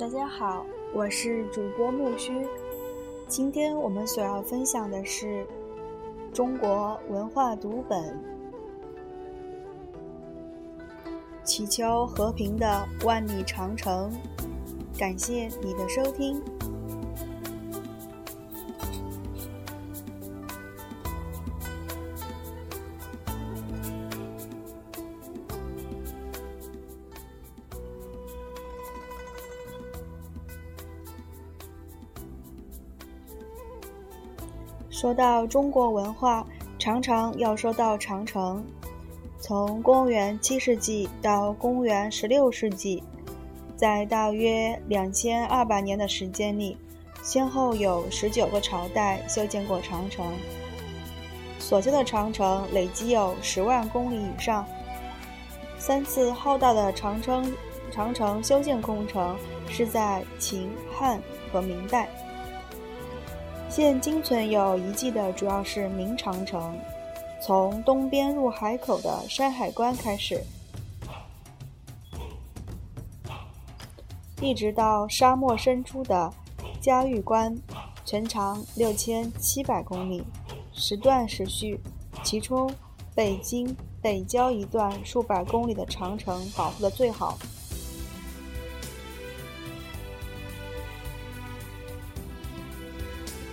大家好，我是主播木须。今天我们所要分享的是中国文化读本，祈求和平的万里长城。感谢你的收听。说到中国文化，常常要说到长城。从公元七世纪到公元十六世纪，在大约两千二百年的时间里，先后有十九个朝代修建过长城。所修的长城累计有十万公里以上。三次浩大的长城长城修建工程是在秦汉和明代。现今存有遗迹的主要是明长城，从东边入海口的山海关开始，一直到沙漠深处的嘉峪关，全长六千七百公里，时断时续。其中，北京北郊一段数百公里的长城保护的最好。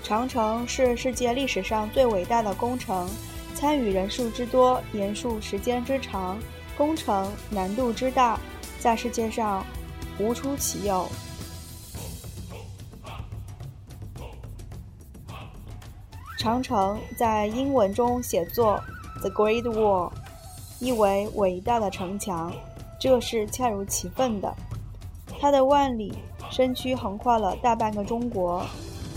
长城是世界历史上最伟大的工程，参与人数之多，延续时间之长，工程难度之大，在世界上无出其右。长城在英文中写作 “The Great Wall”，意为伟大的城墙，这是恰如其分的。它的万里身躯横跨了大半个中国。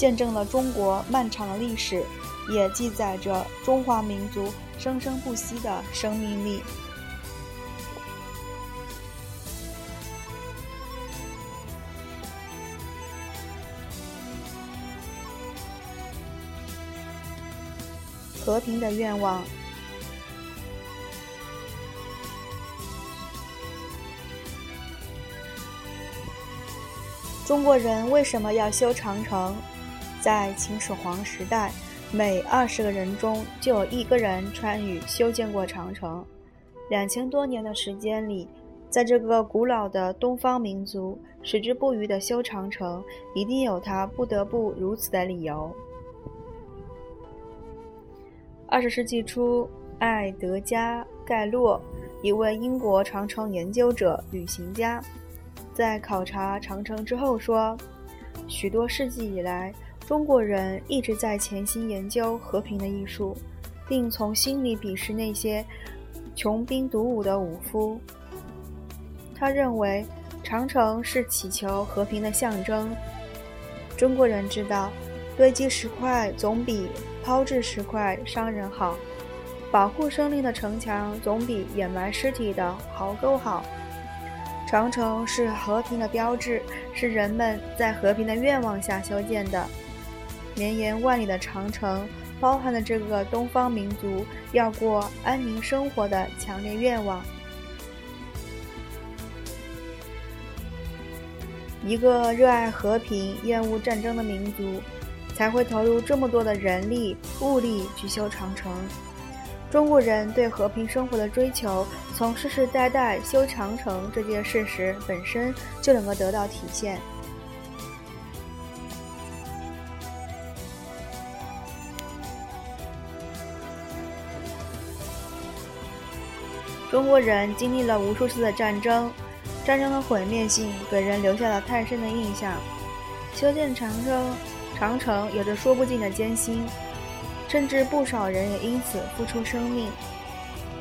见证了中国漫长的历史，也记载着中华民族生生不息的生命力。和平的愿望。中国人为什么要修长城？在秦始皇时代，每二十个人中就有一个人参与修建过长城。两千多年的时间里，在这个古老的东方民族矢志不渝的修长城，一定有他不得不如此的理由。二十世纪初，艾德加·盖洛，一位英国长城研究者、旅行家，在考察长城之后说：“许多世纪以来。”中国人一直在潜心研究和平的艺术，并从心里鄙视那些穷兵黩武的武夫。他认为长城是祈求和平的象征。中国人知道，堆积石块总比抛掷石块伤人好，保护生灵的城墙总比掩埋尸体的壕沟好。长城是和平的标志，是人们在和平的愿望下修建的。绵延万里的长城，包含了这个东方民族要过安宁生活的强烈愿望。一个热爱和平、厌恶战争的民族，才会投入这么多的人力物力去修长城。中国人对和平生活的追求，从世世代代修长城这件事实本身就能够得到体现。中国人经历了无数次的战争，战争的毁灭性给人留下了太深的印象。修建长城，长城有着说不尽的艰辛，甚至不少人也因此付出生命。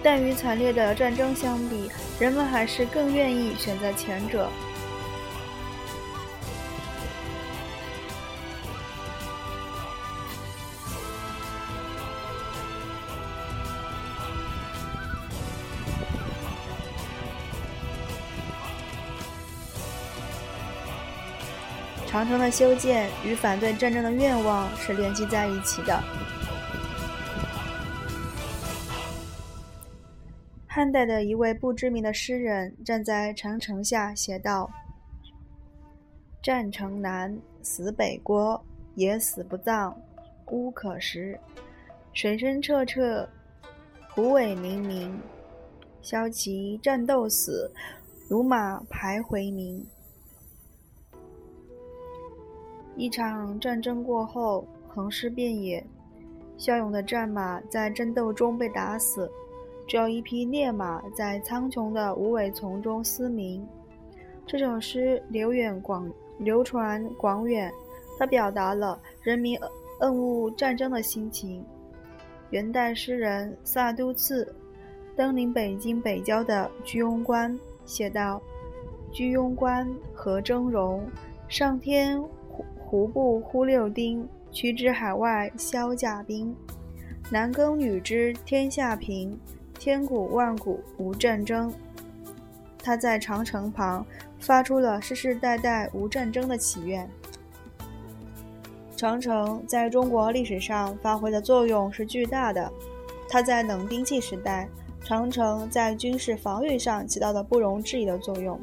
但与惨烈的战争相比，人们还是更愿意选择前者。长城的修建与反对战争的愿望是联系在一起的。汉代的一位不知名的诗人站在长城下写道：“战城南，死北郭，野死不葬，乌可食。水深澈澈，虎尾冥冥。骁骑战斗死，戎马徘回鸣。一场战争过后，横尸遍野，骁勇的战马在争斗中被打死，只有一匹烈马在苍穹的无尾丛中嘶鸣。这首诗流远广流传广远，它表达了人民厌恶战争的心情。元代诗人萨都次。登临北京北郊的居庸关，写道：“居庸关何峥嵘，上天胡不呼六丁？驱之海外销甲兵，男耕女织天下平，千古万古无战争。”他在长城旁发出了世世代代无战争的祈愿。长城在中国历史上发挥的作用是巨大的，它在冷兵器时代。长城在军事防御上起到了不容置疑的作用，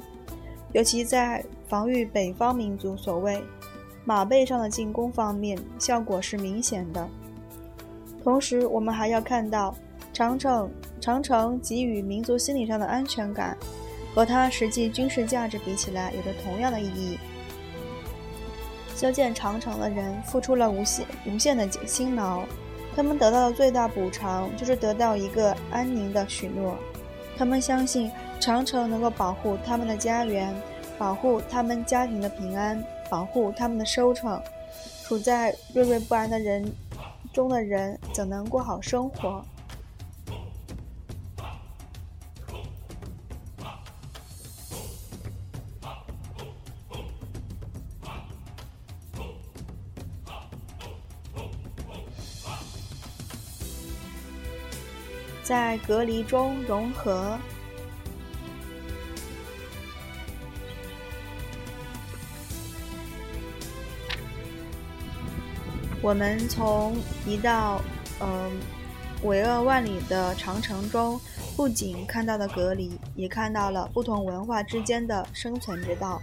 尤其在防御北方民族所谓马背上的进攻方面，效果是明显的。同时，我们还要看到长城长城给予民族心理上的安全感，和它实际军事价值比起来，有着同样的意义。修建长城的人付出了无限无限的辛劳。他们得到的最大补偿就是得到一个安宁的许诺。他们相信长城能够保护他们的家园，保护他们家庭的平安，保护他们的收成。处在惴惴不安的人中的人，怎能过好生活？在隔离中融合。我们从一道嗯巍峨万里的长城中，不仅看到了隔离，也看到了不同文化之间的生存之道。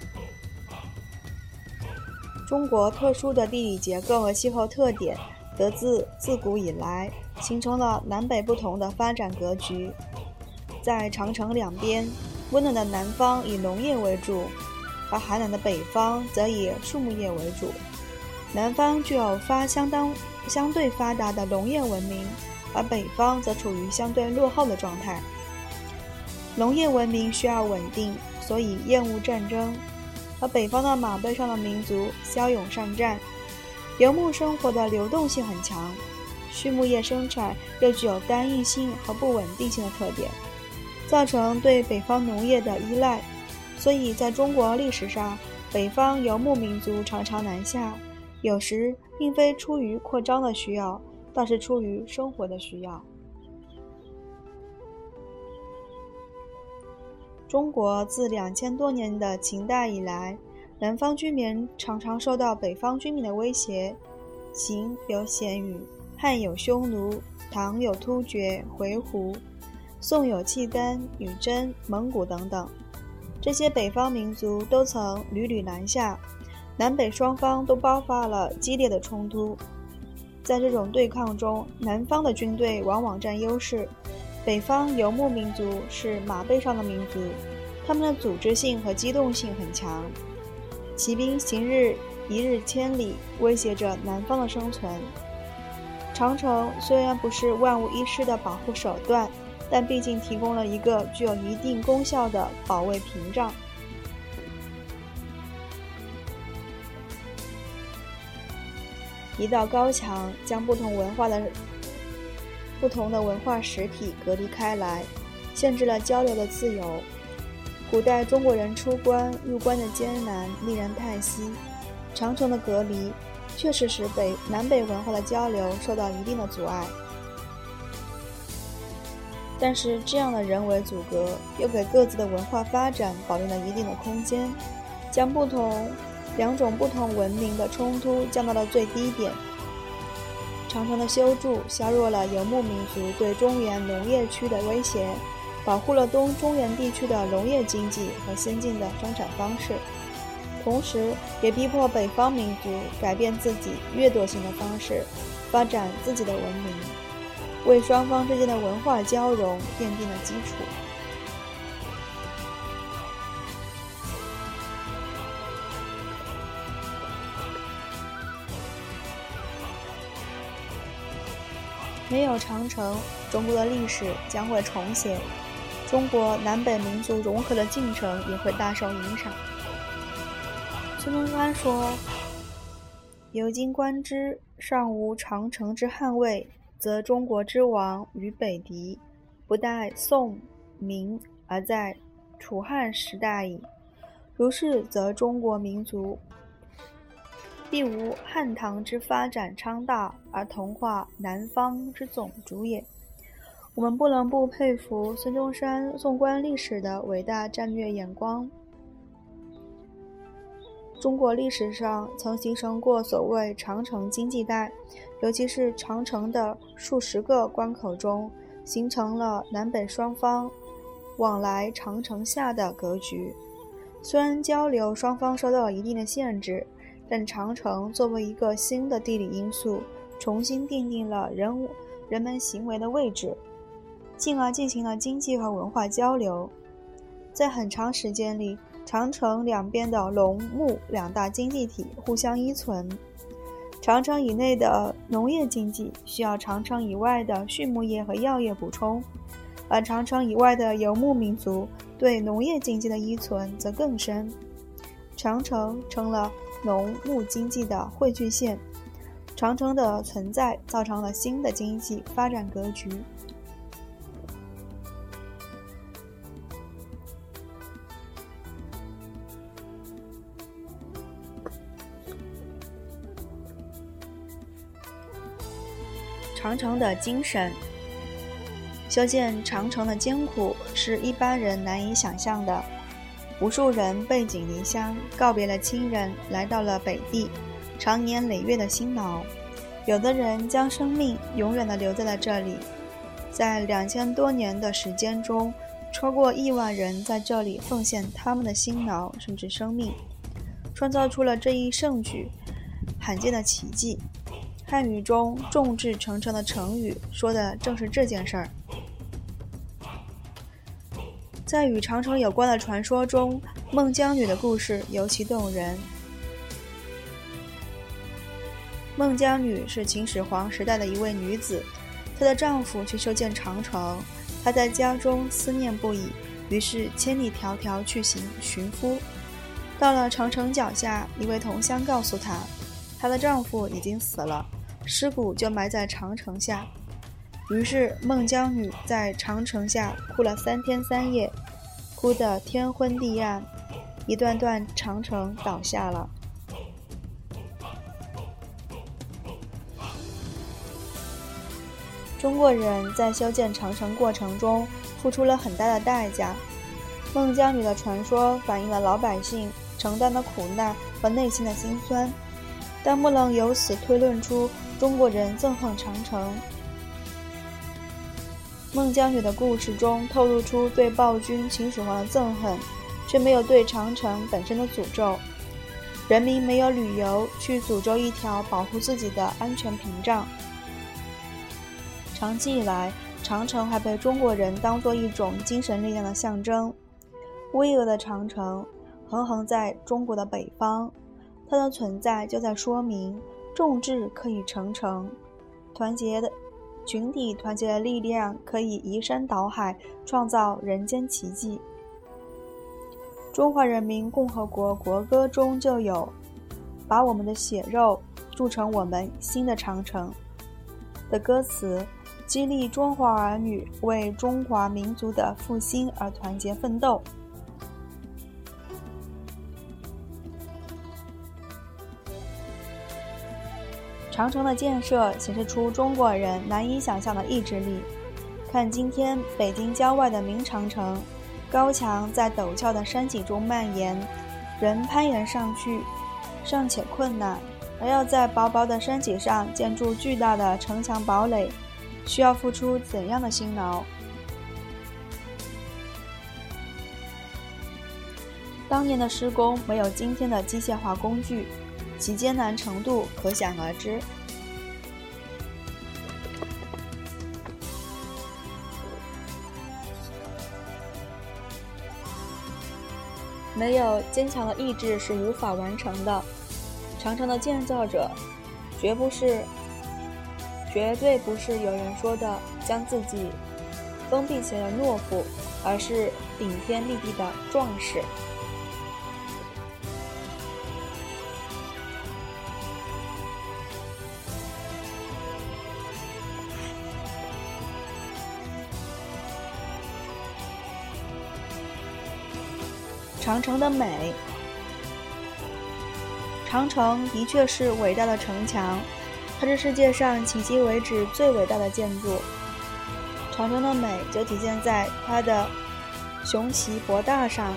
中国特殊的地理结构和气候特点，得自自古以来。形成了南北不同的发展格局。在长城两边，温暖的南方以农业为主，而寒冷的北方则以树木业为主。南方具有发相当相对发达的农业文明，而北方则处于相对落后的状态。农业文明需要稳定，所以厌恶战争，而北方的马背上的民族骁勇善战，游牧生活的流动性很强。畜牧业生产又具有单一性和不稳定性的特点，造成对北方农业的依赖。所以，在中国历史上，北方游牧民族常常南下，有时并非出于扩张的需要，倒是出于生活的需要。中国自两千多年的秦代以来，南方居民常常受到北方居民的威胁。秦有鲜虞。汉有匈奴，唐有突厥、回鹘，宋有契丹、女真、蒙古等等。这些北方民族都曾屡屡南下，南北双方都爆发了激烈的冲突。在这种对抗中，南方的军队往往占优势。北方游牧民族是马背上的民族，他们的组织性和机动性很强，骑兵行日一日千里，威胁着南方的生存。长城虽然不是万无一失的保护手段，但毕竟提供了一个具有一定功效的保卫屏障。一道高墙将不同文化的不同的文化实体隔离开来，限制了交流的自由。古代中国人出关入关的艰难，令人叹息。长城的隔离。确实使北南北文化的交流受到一定的阻碍，但是这样的人为阻隔又给各自的文化发展保留了一定的空间，将不同两种不同文明的冲突降到了最低点。长城的修筑削弱了游牧民族对中原农业区的威胁，保护了东中原地区的农业经济和先进的生产方式。同时也逼迫北方民族改变自己掠夺性的方式，发展自己的文明，为双方之间的文化交融奠定了基础。没有长城，中国的历史将会重写，中国南北民族融合的进程也会大受影响。孙中山说：“由今观之，尚无长城之捍卫，则中国之亡于北狄，不待宋、明，而在楚汉时代矣。如是，则中国民族。”必无汉唐之发展昌大而同化南方之种族也。我们不能不佩服孙中山纵观历史的伟大战略眼光。中国历史上曾形成过所谓长城经济带，尤其是长城的数十个关口中，形成了南北双方往来长城下的格局。虽然交流双方受到了一定的限制。但长城作为一个新的地理因素，重新奠定了人人们行为的位置，进而进行了经济和文化交流。在很长时间里，长城两边的农牧两大经济体互相依存。长城以内的农业经济需要长城以外的畜牧业和药业补充，而长城以外的游牧民族对农业经济的依存则更深。长城成了。农牧经济的汇聚线，长城的存在造成了新的经济发展格局。长城的精神，修建长城的艰苦是一般人难以想象的。无数人背井离乡，告别了亲人，来到了北地，长年累月的辛劳。有的人将生命永远的留在了这里，在两千多年的时间中，超过亿万人在这里奉献他们的辛劳，甚至生命，创造出了这一盛举，罕见的奇迹。汉语中“众志成城”的成语，说的正是这件事儿。在与长城有关的传说中，孟姜女的故事尤其动人。孟姜女是秦始皇时代的一位女子，她的丈夫去修建长城，她在家中思念不已，于是千里迢迢去行寻夫。到了长城脚下，一位同乡告诉她，她的丈夫已经死了，尸骨就埋在长城下。于是孟姜女在长城下哭了三天三夜。哭得天昏地暗，一段段长城倒下了。中国人在修建长城过程中付出了很大的代价。孟姜女的传说反映了老百姓承担的苦难和内心的辛酸，但不能由此推论出中国人憎恨长城。孟姜女的故事中透露出对暴君秦始皇的憎恨，却没有对长城本身的诅咒。人民没有理由去诅咒一条保护自己的安全屏障。长期以来，长城还被中国人当作一种精神力量的象征。巍峨的长城横横在中国的北方，它的存在就在说明众志可以成城，团结的。群体团结的力量可以移山倒海，创造人间奇迹。中华人民共和国国歌中就有“把我们的血肉铸成我们新的长城”的歌词，激励中华儿女为中华民族的复兴而团结奋斗。长城的建设显示出中国人难以想象的意志力。看今天北京郊外的明长城，高墙在陡峭的山脊中蔓延，人攀岩上去尚且困难，而要在薄薄的山脊上建筑巨大的城墙堡垒，需要付出怎样的辛劳？当年的施工没有今天的机械化工具，其艰难程度可想而知。没有坚强的意志是无法完成的。长城的建造者，绝不是，绝对不是有人说的将自己封闭起来的懦夫，而是顶天立地的壮士。长城的美，长城的确是伟大的城墙，它是世界上迄今为止最伟大的建筑。长城的美就体现在它的雄奇博大上，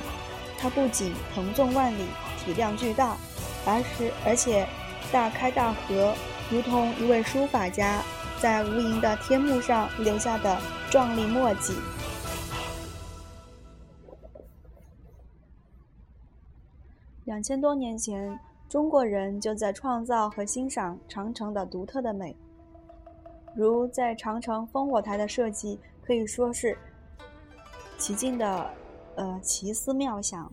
它不仅横纵万里，体量巨大，而是而且大开大合，如同一位书法家在无垠的天幕上留下的壮丽墨迹。两千多年前，中国人就在创造和欣赏长城的独特的美。如在长城烽火台的设计，可以说是奇境的，呃奇思妙想。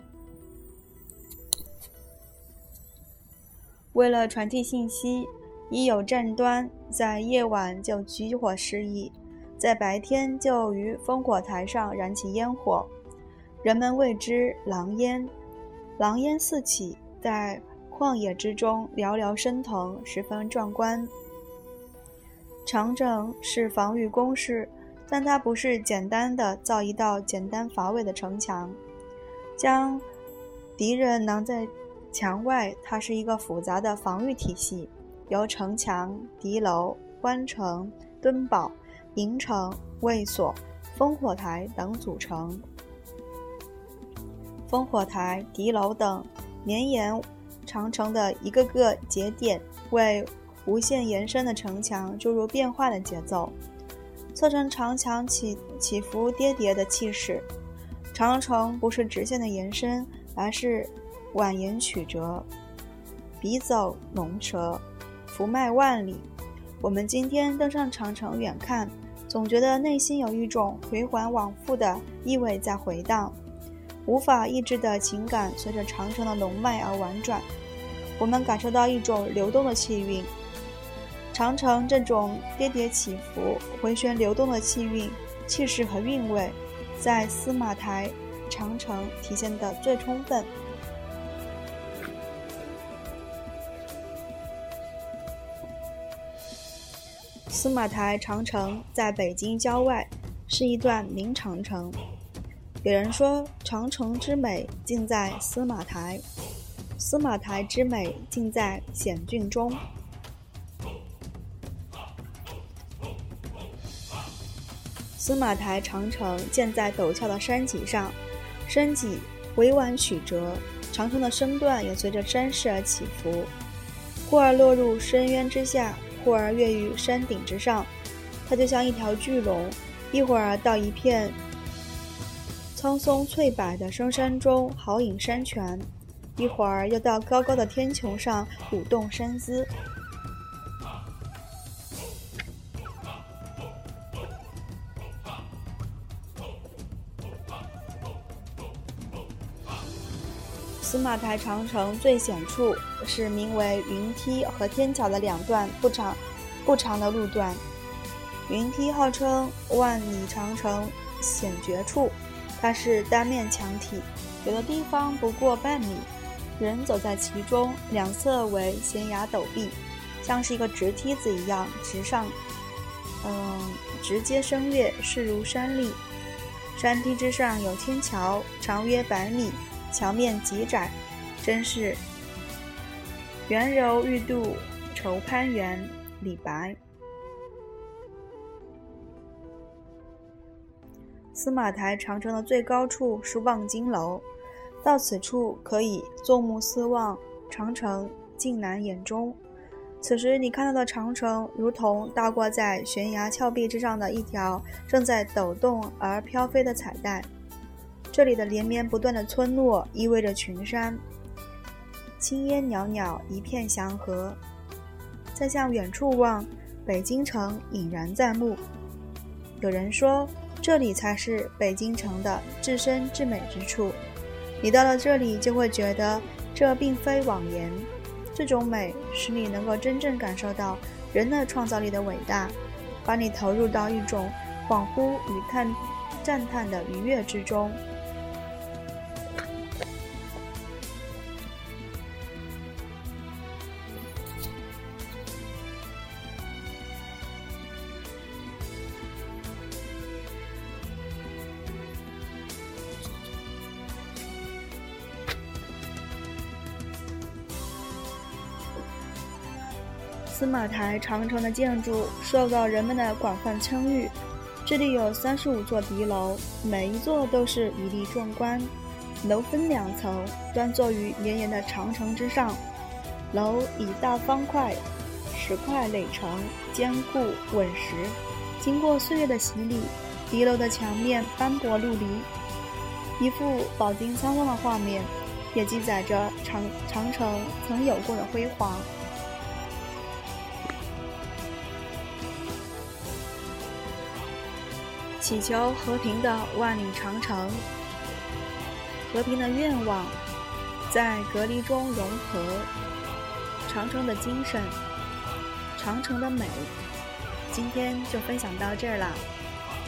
为了传递信息，一有战端，在夜晚就举火示意，在白天就于烽火台上燃起烟火，人们谓之“狼烟”。狼烟四起，在旷野之中寥寥升腾，十分壮观。长城是防御工事，但它不是简单的造一道简单乏味的城墙，将敌人囊在墙外。它是一个复杂的防御体系，由城墙、敌楼、关城、墩堡、营城、卫所、烽火台等组成。烽火台、敌楼等绵延长城的一个个节点，为无限延伸的城墙注入变化的节奏，促成长墙起起伏跌跌的气势。长城不是直线的延伸，而是蜿蜒曲折，笔走龙蛇，伏脉万里。我们今天登上长城远看，总觉得内心有一种回环往复的意味在回荡。无法抑制的情感随着长城的龙脉而婉转，我们感受到一种流动的气韵。长城这种跌跌起伏、回旋流动的气韵、气势和韵味，在司马台长城体现的最充分。司马台长城在北京郊外，是一段明长城。有人说，长城之美尽在司马台，司马台之美尽在险峻中。司马台长城建在陡峭的山脊上，山脊委婉曲折，长城的身段也随着山势而起伏，忽而落入深渊之下，忽而跃于山顶之上。它就像一条巨龙，一会儿到一片。苍松翠柏的深山中豪饮山泉，一会儿又到高高的天穹上舞动身姿。司马台长城最险处是名为云梯和天桥的两段不长不长的路段。云梯号称万里长城险绝处。它是单面墙体，有的地方不过半米，人走在其中，两侧为悬崖陡壁，像是一个直梯子一样直上，嗯，直接升越，势如山立。山梯之上有天桥，长约百米，桥面极窄，真是圆柔欲度愁攀援。李白。司马台长城的最高处是望京楼，到此处可以坐目四望，长城尽览眼中。此时你看到的长城，如同倒挂在悬崖峭壁之上的一条正在抖动而飘飞的彩带。这里的连绵不断的村落依偎着群山，青烟袅袅，一片祥和。再向远处望，北京城隐然在目。有人说，这里才是北京城的至深至美之处。你到了这里，就会觉得这并非妄言。这种美，使你能够真正感受到人的创造力的伟大，把你投入到一种恍惚与叹赞叹的愉悦之中。司马台长城的建筑受到人们的广泛称誉。这里有三十五座敌楼，每一座都是一立壮观。楼分两层，端坐于绵延的长城之上。楼以大方块石块垒成，坚固稳实。经过岁月的洗礼，敌楼的墙面斑驳陆离，一幅饱经沧桑的画面，也记载着长长城曾有过的辉煌。祈求和平的万里长城，和平的愿望在隔离中融合，长城的精神，长城的美。今天就分享到这儿了，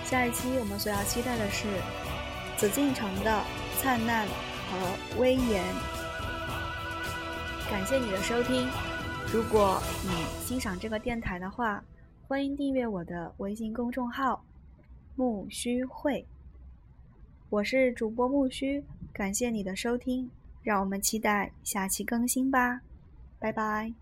下一期我们所要期待的是紫禁城的灿烂和威严。感谢你的收听，如果你欣赏这个电台的话，欢迎订阅我的微信公众号。木须会，我是主播木须，感谢你的收听，让我们期待下期更新吧，拜拜。